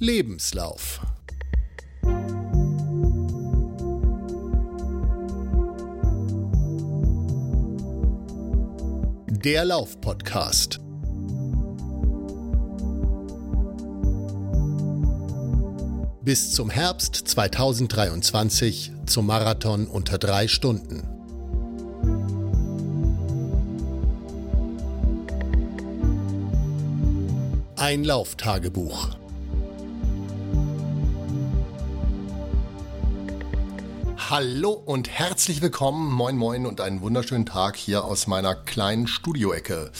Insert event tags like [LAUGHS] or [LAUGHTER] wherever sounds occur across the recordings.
Lebenslauf. Der Lauf-Podcast. Bis zum Herbst 2023 zum Marathon unter drei Stunden. Ein Lauftagebuch. Hallo und herzlich willkommen, moin moin und einen wunderschönen Tag hier aus meiner kleinen Studioecke.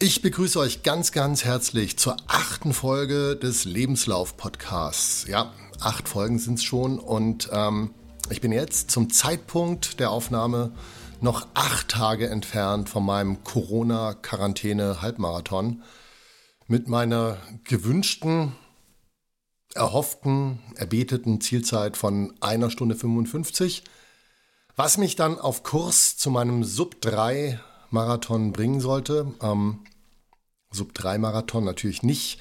Ich begrüße euch ganz, ganz herzlich zur achten Folge des Lebenslauf-Podcasts. Ja, acht Folgen sind es schon und ähm, ich bin jetzt zum Zeitpunkt der Aufnahme noch acht Tage entfernt von meinem Corona-Quarantäne-Halbmarathon mit meiner gewünschten, erhofften, erbeteten Zielzeit von einer Stunde 55, was mich dann auf Kurs zu meinem Sub 3 Marathon bringen sollte. Ähm, Sub 3 Marathon natürlich nicht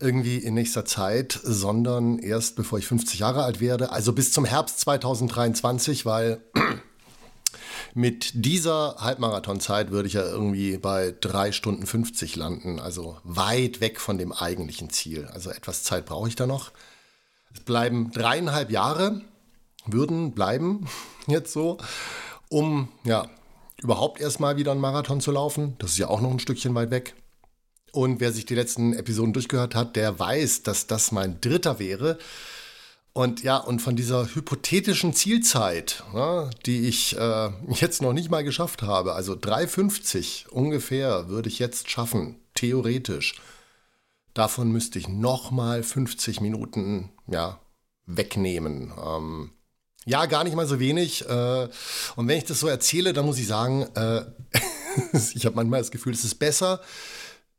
irgendwie in nächster Zeit, sondern erst bevor ich 50 Jahre alt werde, also bis zum Herbst 2023, weil mit dieser Halbmarathonzeit würde ich ja irgendwie bei 3 Stunden 50 landen, also weit weg von dem eigentlichen Ziel. Also etwas Zeit brauche ich da noch. Es bleiben dreieinhalb Jahre, würden bleiben [LAUGHS] jetzt so, um ja überhaupt erstmal wieder einen Marathon zu laufen. Das ist ja auch noch ein Stückchen weit weg. Und wer sich die letzten Episoden durchgehört hat, der weiß, dass das mein dritter wäre. Und ja, und von dieser hypothetischen Zielzeit, ja, die ich äh, [LAUGHS] jetzt noch nicht mal geschafft habe, also 3,50 ungefähr würde ich jetzt schaffen, theoretisch. Davon müsste ich nochmal 50 Minuten ja, wegnehmen. Ähm, ja, gar nicht mal so wenig. Äh, und wenn ich das so erzähle, dann muss ich sagen, äh, [LAUGHS] ich habe manchmal das Gefühl, es ist besser,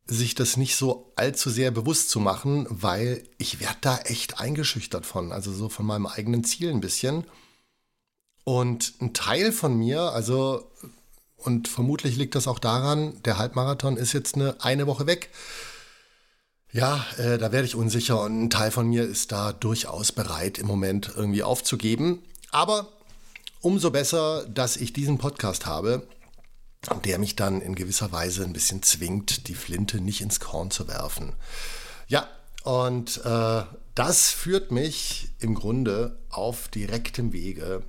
sich das nicht so allzu sehr bewusst zu machen, weil ich werde da echt eingeschüchtert von, also so von meinem eigenen Ziel ein bisschen. Und ein Teil von mir, also, und vermutlich liegt das auch daran, der Halbmarathon ist jetzt eine, eine Woche weg. Ja, äh, da werde ich unsicher und ein Teil von mir ist da durchaus bereit, im Moment irgendwie aufzugeben. Aber umso besser, dass ich diesen Podcast habe, der mich dann in gewisser Weise ein bisschen zwingt, die Flinte nicht ins Korn zu werfen. Ja, und äh, das führt mich im Grunde auf direktem Wege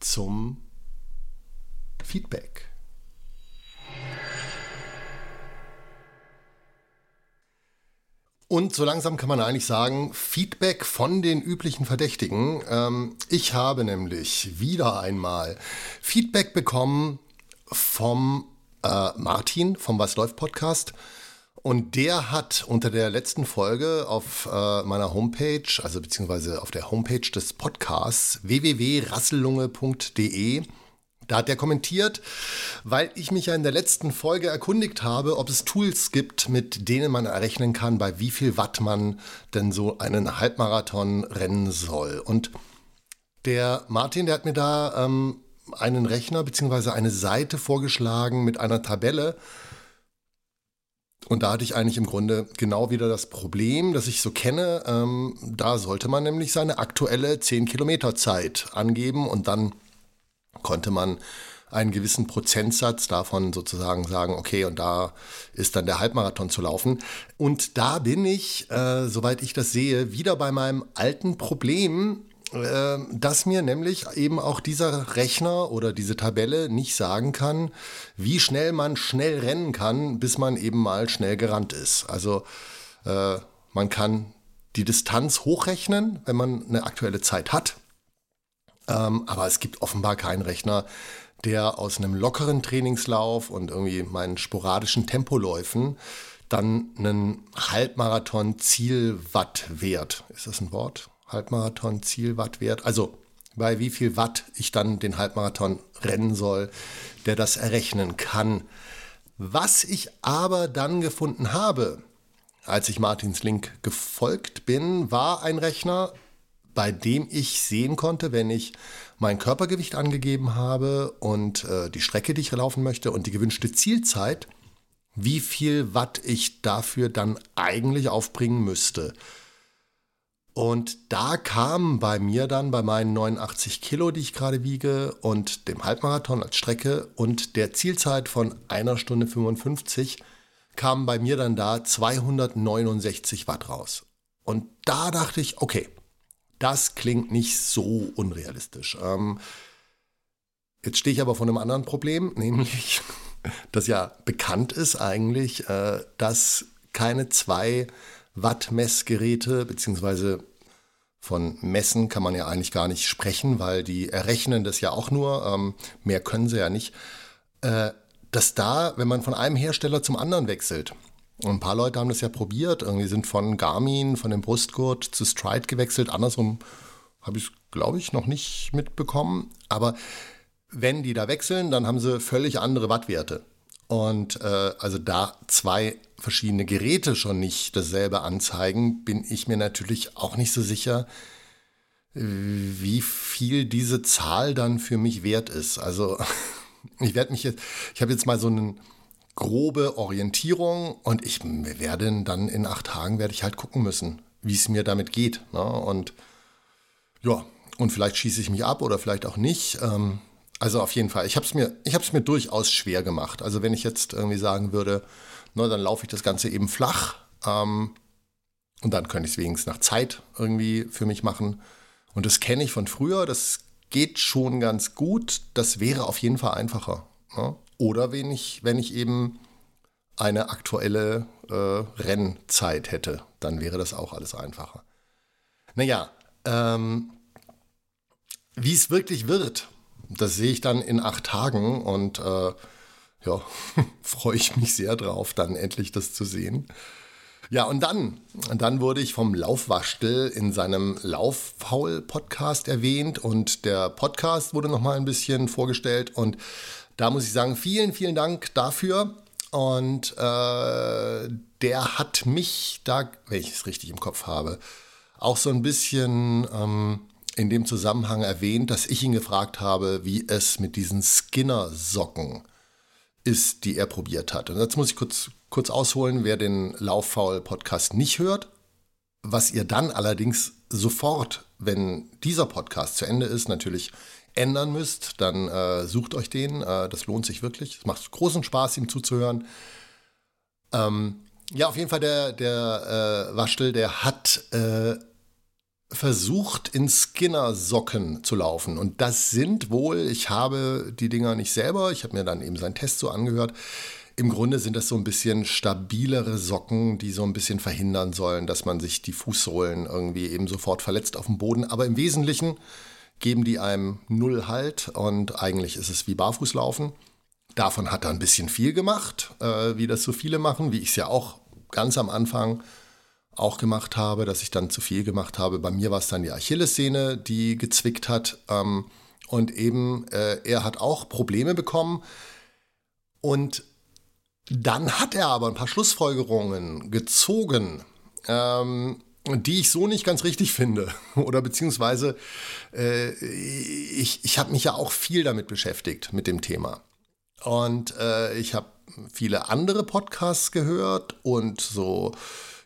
zum Feedback. Und so langsam kann man eigentlich sagen, Feedback von den üblichen Verdächtigen. Ähm, ich habe nämlich wieder einmal Feedback bekommen vom äh, Martin vom Was läuft Podcast. Und der hat unter der letzten Folge auf äh, meiner Homepage, also beziehungsweise auf der Homepage des Podcasts www.rassellunge.de, da hat er kommentiert, weil ich mich ja in der letzten Folge erkundigt habe, ob es Tools gibt, mit denen man errechnen kann, bei wie viel Watt man denn so einen Halbmarathon rennen soll. Und der Martin, der hat mir da ähm, einen Rechner bzw. eine Seite vorgeschlagen mit einer Tabelle. Und da hatte ich eigentlich im Grunde genau wieder das Problem, das ich so kenne. Ähm, da sollte man nämlich seine aktuelle 10 Kilometer Zeit angeben und dann konnte man einen gewissen Prozentsatz davon sozusagen sagen, okay, und da ist dann der Halbmarathon zu laufen. Und da bin ich, äh, soweit ich das sehe, wieder bei meinem alten Problem, dass mir nämlich eben auch dieser Rechner oder diese Tabelle nicht sagen kann, wie schnell man schnell rennen kann, bis man eben mal schnell gerannt ist. Also äh, man kann die Distanz hochrechnen, wenn man eine aktuelle Zeit hat. Ähm, aber es gibt offenbar keinen Rechner, der aus einem lockeren Trainingslauf und irgendwie meinen sporadischen Tempoläufen dann einen Halbmarathon-Zielwattwert, ist das ein Wort? Halbmarathon Zielwattwert, also bei wie viel Watt ich dann den Halbmarathon rennen soll, der das errechnen kann. Was ich aber dann gefunden habe, als ich Martins Link gefolgt bin, war ein Rechner, bei dem ich sehen konnte, wenn ich mein Körpergewicht angegeben habe und äh, die Strecke, die ich laufen möchte und die gewünschte Zielzeit, wie viel Watt ich dafür dann eigentlich aufbringen müsste. Und da kam bei mir dann bei meinen 89 Kilo, die ich gerade wiege, und dem Halbmarathon als Strecke und der Zielzeit von einer Stunde 55, kamen bei mir dann da 269 Watt raus. Und da dachte ich, okay, das klingt nicht so unrealistisch. Ähm, jetzt stehe ich aber vor einem anderen Problem, [LAUGHS] nämlich, dass ja bekannt ist eigentlich, äh, dass keine zwei Watt-Messgeräte, beziehungsweise von Messen kann man ja eigentlich gar nicht sprechen, weil die errechnen das ja auch nur, ähm, mehr können sie ja nicht, äh, dass da, wenn man von einem Hersteller zum anderen wechselt, und ein paar Leute haben das ja probiert, irgendwie sind von Garmin, von dem Brustgurt zu Stride gewechselt, andersrum habe ich es, glaube ich, noch nicht mitbekommen, aber wenn die da wechseln, dann haben sie völlig andere Wattwerte. Und äh, also da zwei verschiedene Geräte schon nicht dasselbe anzeigen, bin ich mir natürlich auch nicht so sicher, wie viel diese Zahl dann für mich wert ist. Also [LAUGHS] ich werde mich jetzt, ich habe jetzt mal so eine grobe Orientierung und ich werde dann in acht Tagen werde ich halt gucken müssen, wie es mir damit geht. Ne? Und ja, und vielleicht schieße ich mich ab oder vielleicht auch nicht. Ähm, also auf jeden Fall. Ich habe es mir, mir durchaus schwer gemacht. Also wenn ich jetzt irgendwie sagen würde, na, dann laufe ich das Ganze eben flach ähm, und dann könnte ich es wenigstens nach Zeit irgendwie für mich machen. Und das kenne ich von früher. Das geht schon ganz gut. Das wäre auf jeden Fall einfacher. Ne? Oder wenn ich, wenn ich eben eine aktuelle äh, Rennzeit hätte, dann wäre das auch alles einfacher. Naja, ähm, wie es wirklich wird, das sehe ich dann in acht Tagen und äh, ja, [LAUGHS] freue ich mich sehr drauf, dann endlich das zu sehen. Ja, und dann, dann wurde ich vom Laufwaschtel in seinem Lauffaul-Podcast erwähnt und der Podcast wurde nochmal ein bisschen vorgestellt und da muss ich sagen, vielen, vielen Dank dafür. Und äh, der hat mich da, wenn ich es richtig im Kopf habe, auch so ein bisschen ähm, in dem Zusammenhang erwähnt, dass ich ihn gefragt habe, wie es mit diesen Skinner-Socken ist, die er probiert hat. Und jetzt muss ich kurz, kurz ausholen, wer den Lauffaul-Podcast nicht hört. Was ihr dann allerdings sofort, wenn dieser Podcast zu Ende ist, natürlich ändern müsst, dann äh, sucht euch den. Äh, das lohnt sich wirklich. Es macht großen Spaß, ihm zuzuhören. Ähm, ja, auf jeden Fall der, der äh, Waschtel, der hat äh, versucht, in Skinner-Socken zu laufen. Und das sind wohl, ich habe die Dinger nicht selber, ich habe mir dann eben seinen Test so angehört. Im Grunde sind das so ein bisschen stabilere Socken, die so ein bisschen verhindern sollen, dass man sich die Fußsohlen irgendwie eben sofort verletzt auf dem Boden. Aber im Wesentlichen geben die einem null Halt und eigentlich ist es wie Barfußlaufen. Davon hat er ein bisschen viel gemacht, äh, wie das so viele machen, wie ich es ja auch ganz am Anfang auch gemacht habe, dass ich dann zu viel gemacht habe. Bei mir war es dann die Achillessehne, die gezwickt hat. Ähm, und eben, äh, er hat auch Probleme bekommen. Und dann hat er aber ein paar Schlussfolgerungen gezogen, ähm, die ich so nicht ganz richtig finde. [LAUGHS] Oder beziehungsweise, äh, ich, ich habe mich ja auch viel damit beschäftigt, mit dem Thema. Und äh, ich habe viele andere Podcasts gehört und so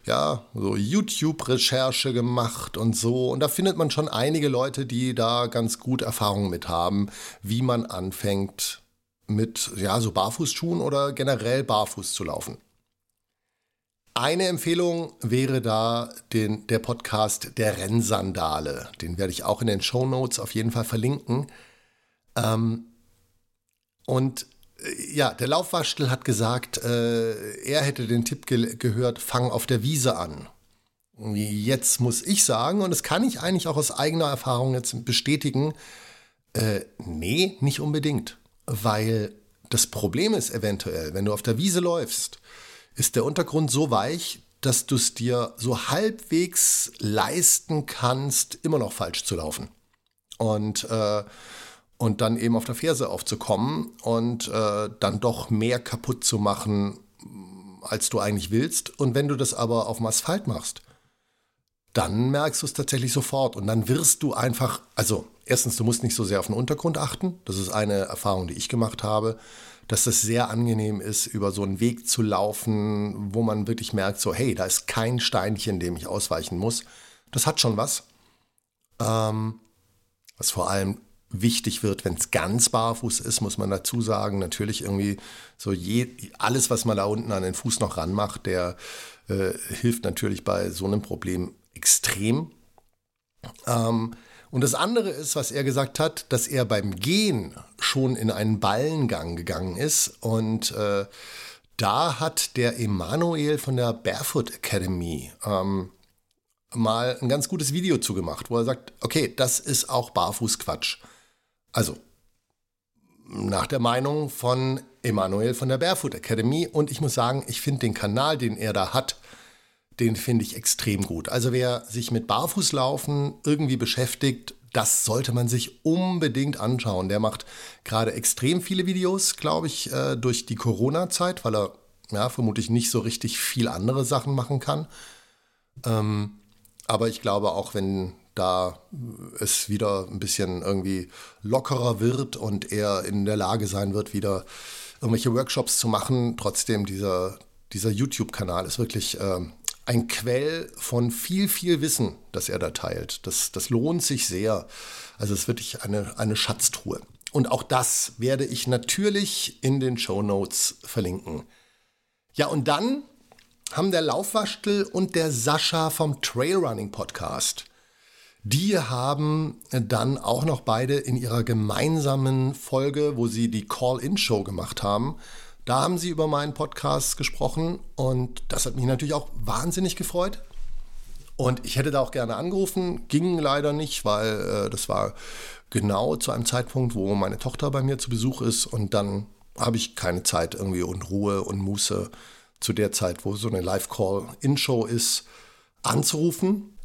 ja, so YouTube-Recherche gemacht und so. Und da findet man schon einige Leute, die da ganz gut Erfahrungen mit haben, wie man anfängt mit, ja, so Barfußschuhen oder generell barfuß zu laufen. Eine Empfehlung wäre da den, der Podcast Der Rennsandale. Den werde ich auch in den Show Notes auf jeden Fall verlinken. Ähm, und ja, der Laufwaschtel hat gesagt, äh, er hätte den Tipp ge gehört, fang auf der Wiese an. Jetzt muss ich sagen, und das kann ich eigentlich auch aus eigener Erfahrung jetzt bestätigen, äh, nee, nicht unbedingt. Weil das Problem ist eventuell, wenn du auf der Wiese läufst, ist der Untergrund so weich, dass du es dir so halbwegs leisten kannst, immer noch falsch zu laufen. Und äh, und dann eben auf der Ferse aufzukommen und äh, dann doch mehr kaputt zu machen, als du eigentlich willst. Und wenn du das aber auf dem Asphalt machst, dann merkst du es tatsächlich sofort und dann wirst du einfach, also erstens, du musst nicht so sehr auf den Untergrund achten. Das ist eine Erfahrung, die ich gemacht habe, dass es sehr angenehm ist, über so einen Weg zu laufen, wo man wirklich merkt, so hey, da ist kein Steinchen, dem ich ausweichen muss. Das hat schon was. Ähm, was vor allem wichtig wird, wenn es ganz barfuß ist, muss man dazu sagen. Natürlich irgendwie so je, alles, was man da unten an den Fuß noch ranmacht, der äh, hilft natürlich bei so einem Problem extrem. Ähm, und das andere ist, was er gesagt hat, dass er beim Gehen schon in einen Ballengang gegangen ist. Und äh, da hat der Emanuel von der Barefoot Academy ähm, mal ein ganz gutes Video zugemacht, wo er sagt, okay, das ist auch Barfußquatsch. Also, nach der Meinung von Emanuel von der Barefoot Academy. Und ich muss sagen, ich finde den Kanal, den er da hat, den finde ich extrem gut. Also wer sich mit Barfußlaufen irgendwie beschäftigt, das sollte man sich unbedingt anschauen. Der macht gerade extrem viele Videos, glaube ich, äh, durch die Corona-Zeit, weil er ja, vermutlich nicht so richtig viel andere Sachen machen kann. Ähm, aber ich glaube auch, wenn da es wieder ein bisschen irgendwie lockerer wird und er in der Lage sein wird, wieder irgendwelche Workshops zu machen, trotzdem dieser, dieser YouTube-Kanal ist wirklich äh, ein Quell von viel, viel Wissen, das er da teilt. Das, das lohnt sich sehr. Also es ist wirklich eine, eine Schatztruhe. Und auch das werde ich natürlich in den Show Notes verlinken. Ja, und dann haben der Laufwaschtel und der Sascha vom Trailrunning Podcast. Die haben dann auch noch beide in ihrer gemeinsamen Folge, wo sie die Call-In-Show gemacht haben, da haben sie über meinen Podcast gesprochen und das hat mich natürlich auch wahnsinnig gefreut. Und ich hätte da auch gerne angerufen, ging leider nicht, weil äh, das war genau zu einem Zeitpunkt, wo meine Tochter bei mir zu Besuch ist und dann habe ich keine Zeit irgendwie und Ruhe und Muße zu der Zeit, wo so eine Live-Call-In-Show ist, anzurufen.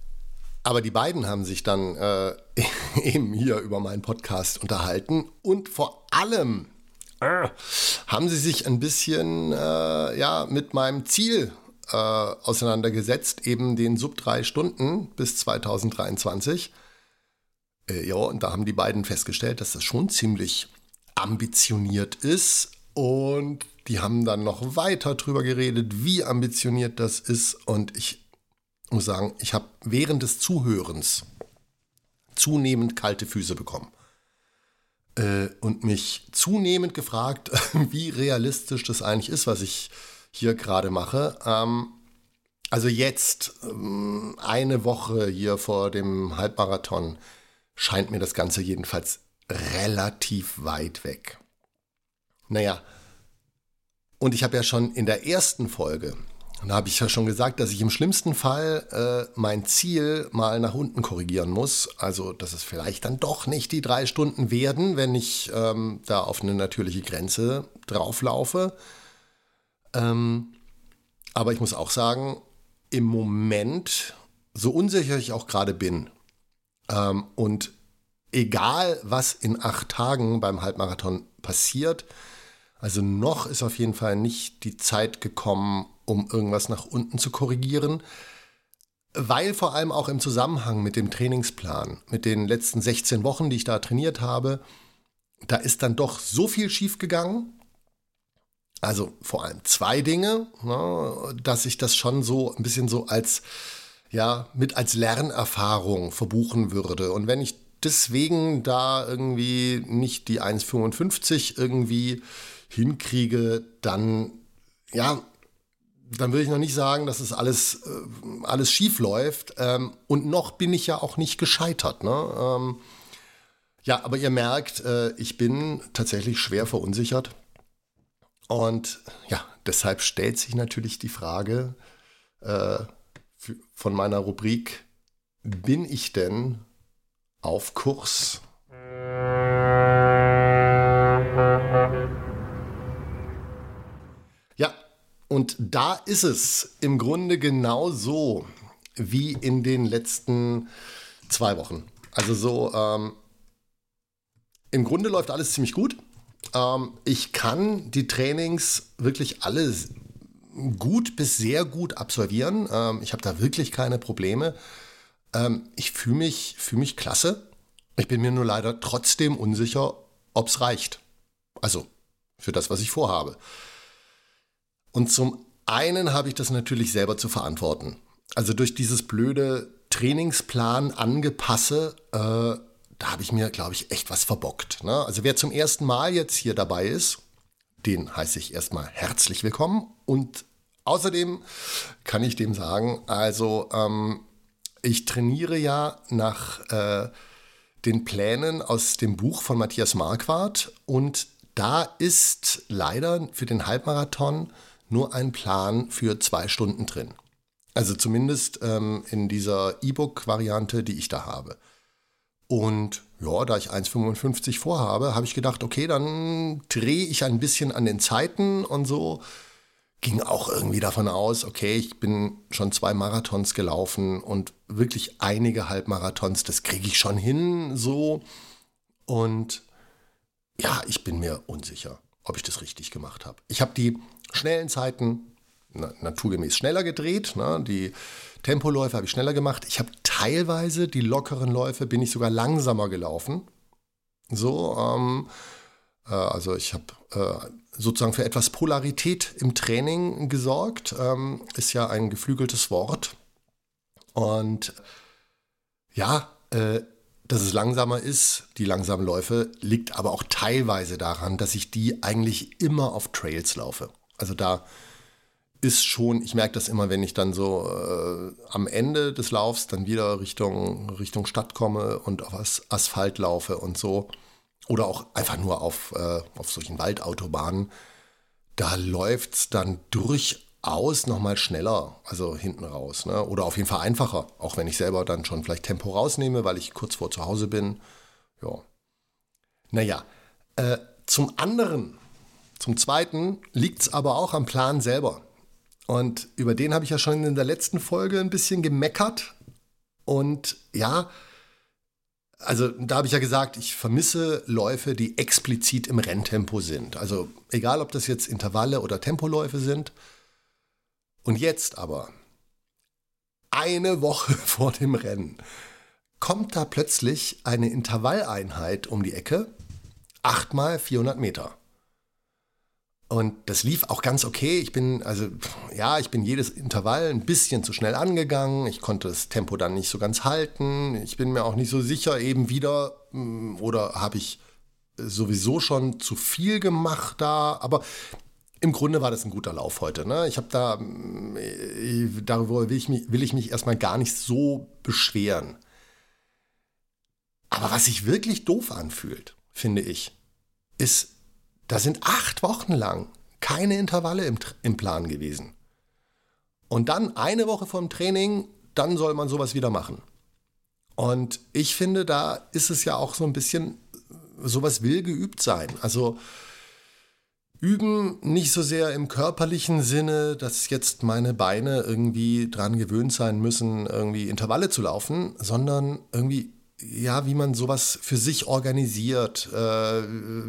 Aber die beiden haben sich dann äh, [LAUGHS] eben hier über meinen Podcast unterhalten und vor allem äh, haben sie sich ein bisschen äh, ja, mit meinem Ziel äh, auseinandergesetzt, eben den Sub 3 Stunden bis 2023. Äh, ja, und da haben die beiden festgestellt, dass das schon ziemlich ambitioniert ist. Und die haben dann noch weiter drüber geredet, wie ambitioniert das ist. Und ich muss sagen, ich habe während des Zuhörens zunehmend kalte Füße bekommen äh, und mich zunehmend gefragt, [LAUGHS] wie realistisch das eigentlich ist, was ich hier gerade mache. Ähm, also jetzt, ähm, eine Woche hier vor dem Halbmarathon, scheint mir das Ganze jedenfalls relativ weit weg. Naja, und ich habe ja schon in der ersten Folge und da habe ich ja schon gesagt, dass ich im schlimmsten Fall äh, mein Ziel mal nach unten korrigieren muss. Also, dass es vielleicht dann doch nicht die drei Stunden werden, wenn ich ähm, da auf eine natürliche Grenze drauflaufe. Ähm, aber ich muss auch sagen, im Moment, so unsicher ich auch gerade bin, ähm, und egal was in acht Tagen beim Halbmarathon passiert, also noch ist auf jeden Fall nicht die Zeit gekommen, um irgendwas nach unten zu korrigieren, weil vor allem auch im Zusammenhang mit dem Trainingsplan, mit den letzten 16 Wochen, die ich da trainiert habe, da ist dann doch so viel schiefgegangen. Also vor allem zwei Dinge, ne, dass ich das schon so ein bisschen so als, ja, mit als Lernerfahrung verbuchen würde. Und wenn ich deswegen da irgendwie nicht die 1,55 irgendwie hinkriege, dann, ja, dann würde ich noch nicht sagen, dass es alles, äh, alles schief läuft. Ähm, und noch bin ich ja auch nicht gescheitert. Ne? Ähm, ja, aber ihr merkt, äh, ich bin tatsächlich schwer verunsichert. Und ja, deshalb stellt sich natürlich die Frage äh, von meiner Rubrik, bin ich denn auf Kurs? Und da ist es im Grunde genau so wie in den letzten zwei Wochen. Also so, ähm, im Grunde läuft alles ziemlich gut. Ähm, ich kann die Trainings wirklich alle gut bis sehr gut absolvieren. Ähm, ich habe da wirklich keine Probleme. Ähm, ich fühle mich, fühl mich klasse. Ich bin mir nur leider trotzdem unsicher, ob es reicht. Also für das, was ich vorhabe. Und zum einen habe ich das natürlich selber zu verantworten. Also durch dieses blöde Trainingsplan angepasse, äh, da habe ich mir, glaube ich, echt was verbockt. Ne? Also wer zum ersten Mal jetzt hier dabei ist, den heiße ich erstmal herzlich willkommen. Und außerdem kann ich dem sagen, also ähm, ich trainiere ja nach äh, den Plänen aus dem Buch von Matthias Marquardt und da ist leider für den Halbmarathon nur ein Plan für zwei Stunden drin. Also zumindest ähm, in dieser E-Book-Variante, die ich da habe. Und ja, da ich 1,55 vorhabe, habe ich gedacht, okay, dann drehe ich ein bisschen an den Zeiten und so. Ging auch irgendwie davon aus, okay, ich bin schon zwei Marathons gelaufen und wirklich einige Halbmarathons, das kriege ich schon hin, so. Und ja, ich bin mir unsicher, ob ich das richtig gemacht habe. Ich habe die schnellen Zeiten naturgemäß schneller gedreht. Ne? Die Tempoläufe habe ich schneller gemacht. Ich habe teilweise die lockeren Läufe, bin ich sogar langsamer gelaufen. So, ähm, äh, also ich habe äh, sozusagen für etwas Polarität im Training gesorgt. Ähm, ist ja ein geflügeltes Wort. Und ja, äh, dass es langsamer ist, die langsamen Läufe, liegt aber auch teilweise daran, dass ich die eigentlich immer auf Trails laufe. Also da ist schon, ich merke das immer, wenn ich dann so äh, am Ende des Laufs dann wieder Richtung, Richtung Stadt komme und auf As Asphalt laufe und so. Oder auch einfach nur auf, äh, auf solchen Waldautobahnen. Da läuft es dann durchaus nochmal schneller, also hinten raus. Ne? Oder auf jeden Fall einfacher, auch wenn ich selber dann schon vielleicht Tempo rausnehme, weil ich kurz vor zu Hause bin. Ja. Naja, äh, zum anderen, zum zweiten liegt es aber auch am Plan selber. Und über den habe ich ja schon in der letzten Folge ein bisschen gemeckert. Und ja, also da habe ich ja gesagt, ich vermisse Läufe, die explizit im Renntempo sind. Also egal, ob das jetzt Intervalle oder Tempoläufe sind. Und jetzt aber, eine Woche [LAUGHS] vor dem Rennen, kommt da plötzlich eine Intervalleinheit um die Ecke, achtmal 400 Meter. Und das lief auch ganz okay. Ich bin, also, ja, ich bin jedes Intervall ein bisschen zu schnell angegangen. Ich konnte das Tempo dann nicht so ganz halten. Ich bin mir auch nicht so sicher, eben wieder, mm, oder habe ich sowieso schon zu viel gemacht da. Aber im Grunde war das ein guter Lauf heute. Ne? Ich habe da, mm, darüber will ich, mich, will ich mich erstmal gar nicht so beschweren. Aber was sich wirklich doof anfühlt, finde ich, ist da sind acht Wochen lang keine Intervalle im, im Plan gewesen. Und dann eine Woche vom Training, dann soll man sowas wieder machen. Und ich finde, da ist es ja auch so ein bisschen, sowas will geübt sein. Also üben nicht so sehr im körperlichen Sinne, dass jetzt meine Beine irgendwie dran gewöhnt sein müssen, irgendwie Intervalle zu laufen, sondern irgendwie ja, wie man sowas für sich organisiert, äh,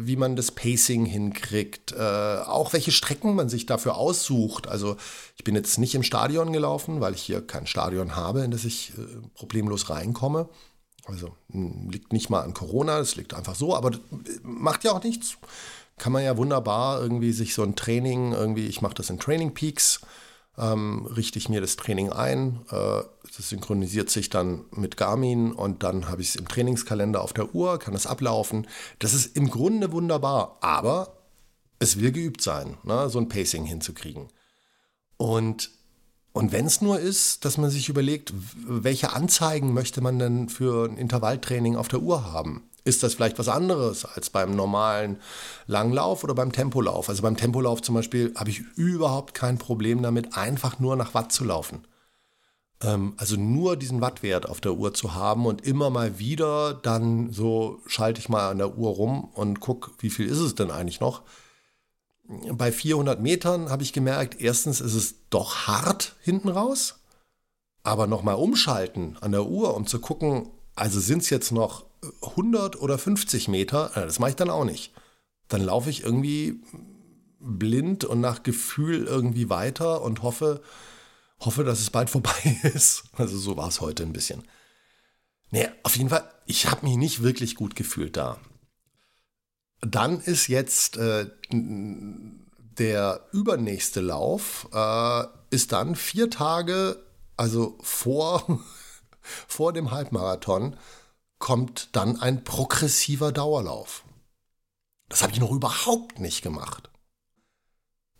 wie man das Pacing hinkriegt, äh, auch welche Strecken man sich dafür aussucht. Also ich bin jetzt nicht im Stadion gelaufen, weil ich hier kein Stadion habe, in das ich äh, problemlos reinkomme. Also liegt nicht mal an Corona, das liegt einfach so, aber macht ja auch nichts. Kann man ja wunderbar irgendwie sich so ein Training, irgendwie, ich mache das in Training Peaks, ähm, richte ich mir das Training ein. Äh, das synchronisiert sich dann mit Garmin und dann habe ich es im Trainingskalender auf der Uhr, kann es ablaufen. Das ist im Grunde wunderbar, aber es will geübt sein, ne, so ein Pacing hinzukriegen. Und, und wenn es nur ist, dass man sich überlegt, welche Anzeigen möchte man denn für ein Intervalltraining auf der Uhr haben? Ist das vielleicht was anderes als beim normalen Langlauf oder beim Tempolauf. Also beim Tempolauf zum Beispiel habe ich überhaupt kein Problem damit, einfach nur nach Watt zu laufen. Ähm, also nur diesen Wattwert auf der Uhr zu haben und immer mal wieder dann so schalte ich mal an der Uhr rum und gucke, wie viel ist es denn eigentlich noch. Bei 400 Metern habe ich gemerkt, erstens ist es doch hart hinten raus, aber nochmal umschalten an der Uhr, um zu gucken, also sind es jetzt noch 100 oder 50 Meter, äh, das mache ich dann auch nicht. Dann laufe ich irgendwie blind und nach Gefühl irgendwie weiter und hoffe, hoffe, dass es bald [LAUGHS] vorbei ist. Also so war es heute ein bisschen. Nee, auf jeden Fall, ich habe mich nicht wirklich gut gefühlt da. Dann ist jetzt äh, der übernächste Lauf, äh, ist dann vier Tage, also vor [LAUGHS] vor dem Halbmarathon kommt dann ein progressiver Dauerlauf. Das habe ich noch überhaupt nicht gemacht.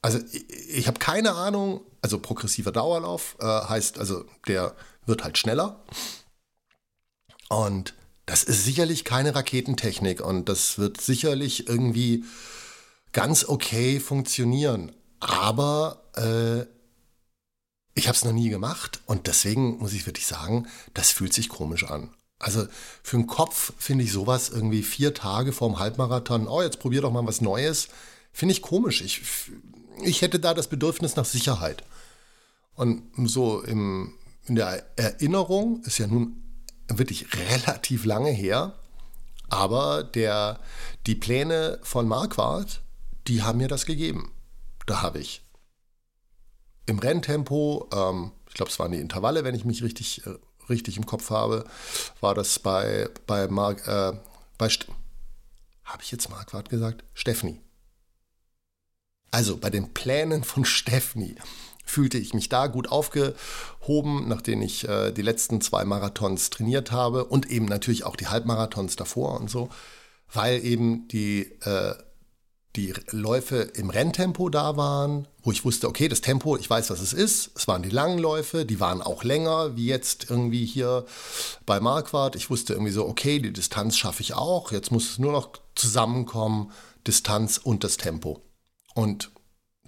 Also ich, ich habe keine Ahnung, also progressiver Dauerlauf äh, heißt, also der wird halt schneller. Und das ist sicherlich keine Raketentechnik und das wird sicherlich irgendwie ganz okay funktionieren. Aber äh, ich habe es noch nie gemacht und deswegen muss ich wirklich sagen, das fühlt sich komisch an. Also für den Kopf finde ich sowas irgendwie vier Tage vorm Halbmarathon, oh, jetzt probier doch mal was Neues, finde ich komisch. Ich, ich hätte da das Bedürfnis nach Sicherheit. Und so im, in der Erinnerung ist ja nun wirklich relativ lange her, aber der, die Pläne von Marquardt, die haben mir das gegeben. Da habe ich im Renntempo, ähm, ich glaube, es waren die Intervalle, wenn ich mich richtig, äh, richtig im Kopf habe, war das bei, bei Mark, äh, bei, habe ich jetzt Marquardt gesagt? Steffni. Also bei den Plänen von [LAUGHS] Steffni fühlte ich mich da gut aufgehoben, nachdem ich äh, die letzten zwei Marathons trainiert habe und eben natürlich auch die Halbmarathons davor und so, weil eben die äh, die Läufe im Renntempo da waren, wo ich wusste, okay, das Tempo, ich weiß, was es ist. Es waren die langen Läufe, die waren auch länger, wie jetzt irgendwie hier bei Marquardt. Ich wusste irgendwie so, okay, die Distanz schaffe ich auch. Jetzt muss es nur noch zusammenkommen, Distanz und das Tempo. Und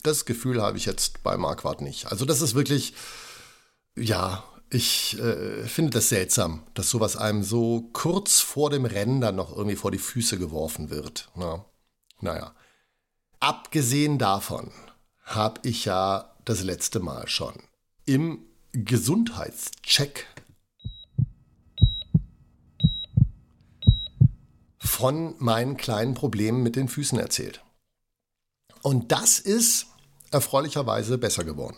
das Gefühl habe ich jetzt bei Marquardt nicht. Also das ist wirklich, ja, ich äh, finde das seltsam, dass sowas einem so kurz vor dem Rennen dann noch irgendwie vor die Füße geworfen wird. Na, naja. Abgesehen davon habe ich ja das letzte Mal schon im Gesundheitscheck von meinen kleinen Problemen mit den Füßen erzählt. Und das ist erfreulicherweise besser geworden.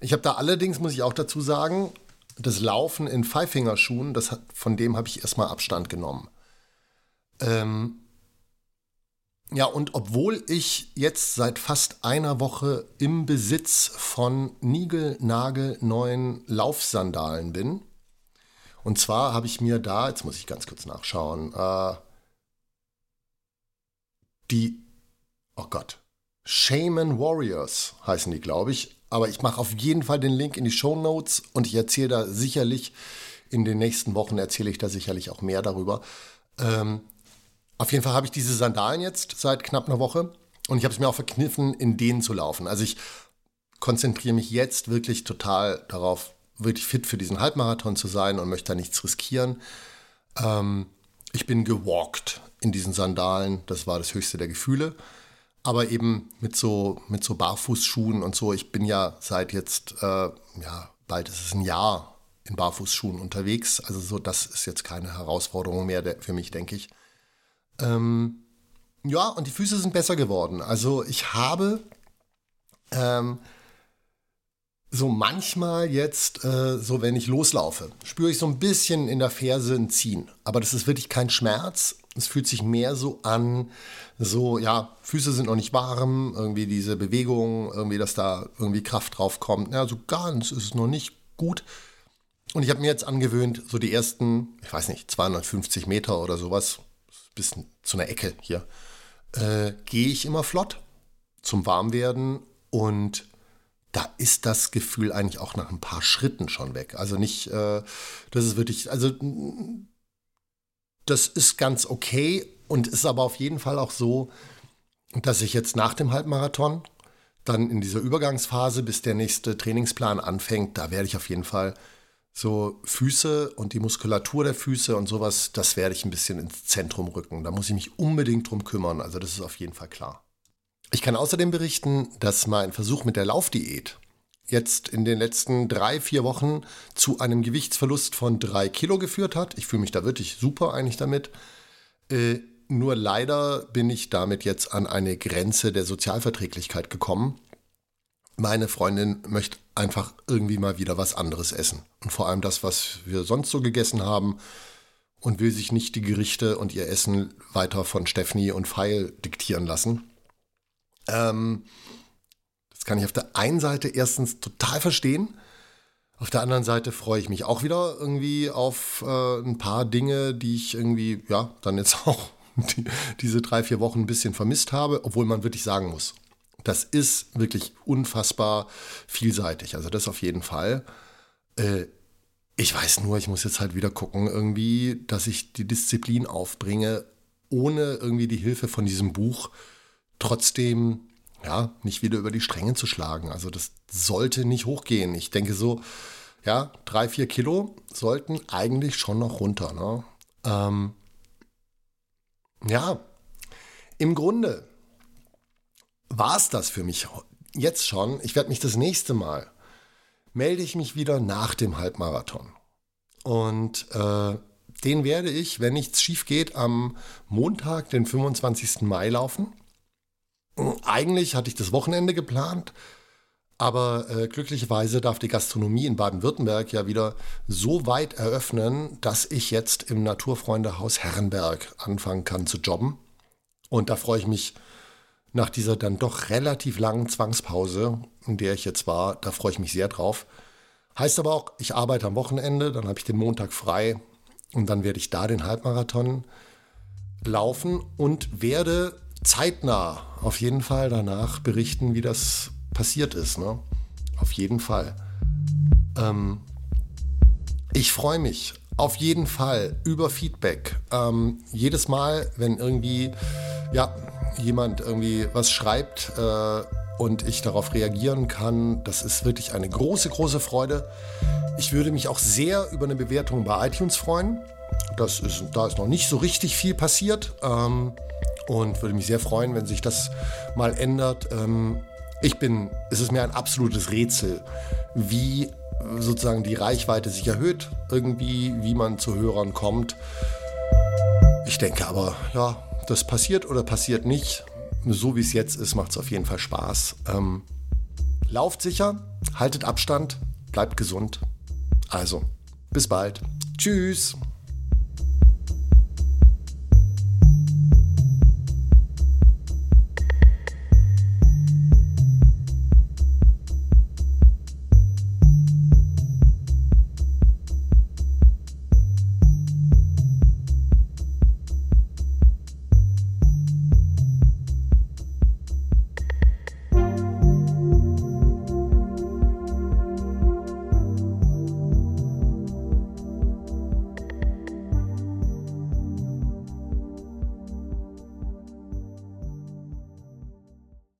Ich habe da allerdings, muss ich auch dazu sagen, das Laufen in Pfeifingerschuhen, das von dem habe ich erstmal Abstand genommen. Ähm, ja, und obwohl ich jetzt seit fast einer Woche im Besitz von niegelnagelneuen Laufsandalen bin, und zwar habe ich mir da, jetzt muss ich ganz kurz nachschauen, äh, die, oh Gott, Shaman Warriors heißen die, glaube ich. Aber ich mache auf jeden Fall den Link in die Show Notes und ich erzähle da sicherlich, in den nächsten Wochen erzähle ich da sicherlich auch mehr darüber. Ähm, auf jeden Fall habe ich diese Sandalen jetzt seit knapp einer Woche und ich habe es mir auch verkniffen, in denen zu laufen. Also ich konzentriere mich jetzt wirklich total darauf, wirklich fit für diesen Halbmarathon zu sein und möchte da nichts riskieren. Ähm, ich bin gewalkt in diesen Sandalen, das war das höchste der Gefühle. Aber eben mit so, mit so Barfußschuhen und so. Ich bin ja seit jetzt, äh, ja, bald ist es ein Jahr in Barfußschuhen unterwegs. Also so, das ist jetzt keine Herausforderung mehr für mich, denke ich. Ähm, ja, und die Füße sind besser geworden. Also ich habe ähm, so manchmal jetzt, äh, so wenn ich loslaufe, spüre ich so ein bisschen in der Ferse ein Ziehen. Aber das ist wirklich kein Schmerz. Es fühlt sich mehr so an, so, ja, Füße sind noch nicht warm, irgendwie diese Bewegung, irgendwie, dass da irgendwie Kraft drauf kommt. Ja, so ganz ist es noch nicht gut. Und ich habe mir jetzt angewöhnt, so die ersten, ich weiß nicht, 250 Meter oder sowas, bis zu einer Ecke hier, äh, gehe ich immer flott zum Warmwerden und da ist das Gefühl eigentlich auch nach ein paar Schritten schon weg. Also nicht, äh, das ist wirklich, also das ist ganz okay und ist aber auf jeden Fall auch so, dass ich jetzt nach dem Halbmarathon dann in dieser Übergangsphase, bis der nächste Trainingsplan anfängt, da werde ich auf jeden Fall so Füße und die Muskulatur der Füße und sowas, das werde ich ein bisschen ins Zentrum rücken. Da muss ich mich unbedingt drum kümmern. Also das ist auf jeden Fall klar. Ich kann außerdem berichten, dass mein Versuch mit der Laufdiät jetzt in den letzten drei, vier Wochen zu einem Gewichtsverlust von drei Kilo geführt hat. Ich fühle mich da wirklich super eigentlich damit. Äh, nur leider bin ich damit jetzt an eine Grenze der Sozialverträglichkeit gekommen meine Freundin möchte einfach irgendwie mal wieder was anderes essen. Und vor allem das, was wir sonst so gegessen haben. Und will sich nicht die Gerichte und ihr Essen weiter von Stephanie und Feil diktieren lassen. Ähm, das kann ich auf der einen Seite erstens total verstehen. Auf der anderen Seite freue ich mich auch wieder irgendwie auf äh, ein paar Dinge, die ich irgendwie, ja, dann jetzt [LAUGHS] auch die, diese drei, vier Wochen ein bisschen vermisst habe, obwohl man wirklich sagen muss, das ist wirklich unfassbar vielseitig. Also das auf jeden Fall. Äh, ich weiß nur, ich muss jetzt halt wieder gucken, irgendwie, dass ich die Disziplin aufbringe, ohne irgendwie die Hilfe von diesem Buch trotzdem ja, nicht wieder über die Stränge zu schlagen. Also das sollte nicht hochgehen. Ich denke so, ja, drei, vier Kilo sollten eigentlich schon noch runter. Ne? Ähm, ja, im Grunde war es das für mich jetzt schon. Ich werde mich das nächste Mal, melde ich mich wieder nach dem Halbmarathon. Und äh, den werde ich, wenn nichts schief geht, am Montag, den 25. Mai laufen. Eigentlich hatte ich das Wochenende geplant, aber äh, glücklicherweise darf die Gastronomie in Baden-Württemberg ja wieder so weit eröffnen, dass ich jetzt im Naturfreundehaus Herrenberg anfangen kann zu jobben. Und da freue ich mich nach dieser dann doch relativ langen Zwangspause, in der ich jetzt war, da freue ich mich sehr drauf. Heißt aber auch, ich arbeite am Wochenende, dann habe ich den Montag frei und dann werde ich da den Halbmarathon laufen und werde zeitnah auf jeden Fall danach berichten, wie das passiert ist. Ne? Auf jeden Fall. Ähm, ich freue mich auf jeden Fall über Feedback. Ähm, jedes Mal, wenn irgendwie ja, jemand irgendwie was schreibt äh, und ich darauf reagieren kann, das ist wirklich eine große, große Freude. Ich würde mich auch sehr über eine Bewertung bei iTunes freuen. Das ist, da ist noch nicht so richtig viel passiert. Ähm, und würde mich sehr freuen, wenn sich das mal ändert. Ähm, ich bin, es ist mir ein absolutes Rätsel, wie sozusagen die Reichweite sich erhöht, irgendwie, wie man zu Hörern kommt. Ich denke aber, ja, das passiert oder passiert nicht. So wie es jetzt ist, macht es auf jeden Fall Spaß. Ähm, lauft sicher, haltet Abstand, bleibt gesund. Also, bis bald. Tschüss.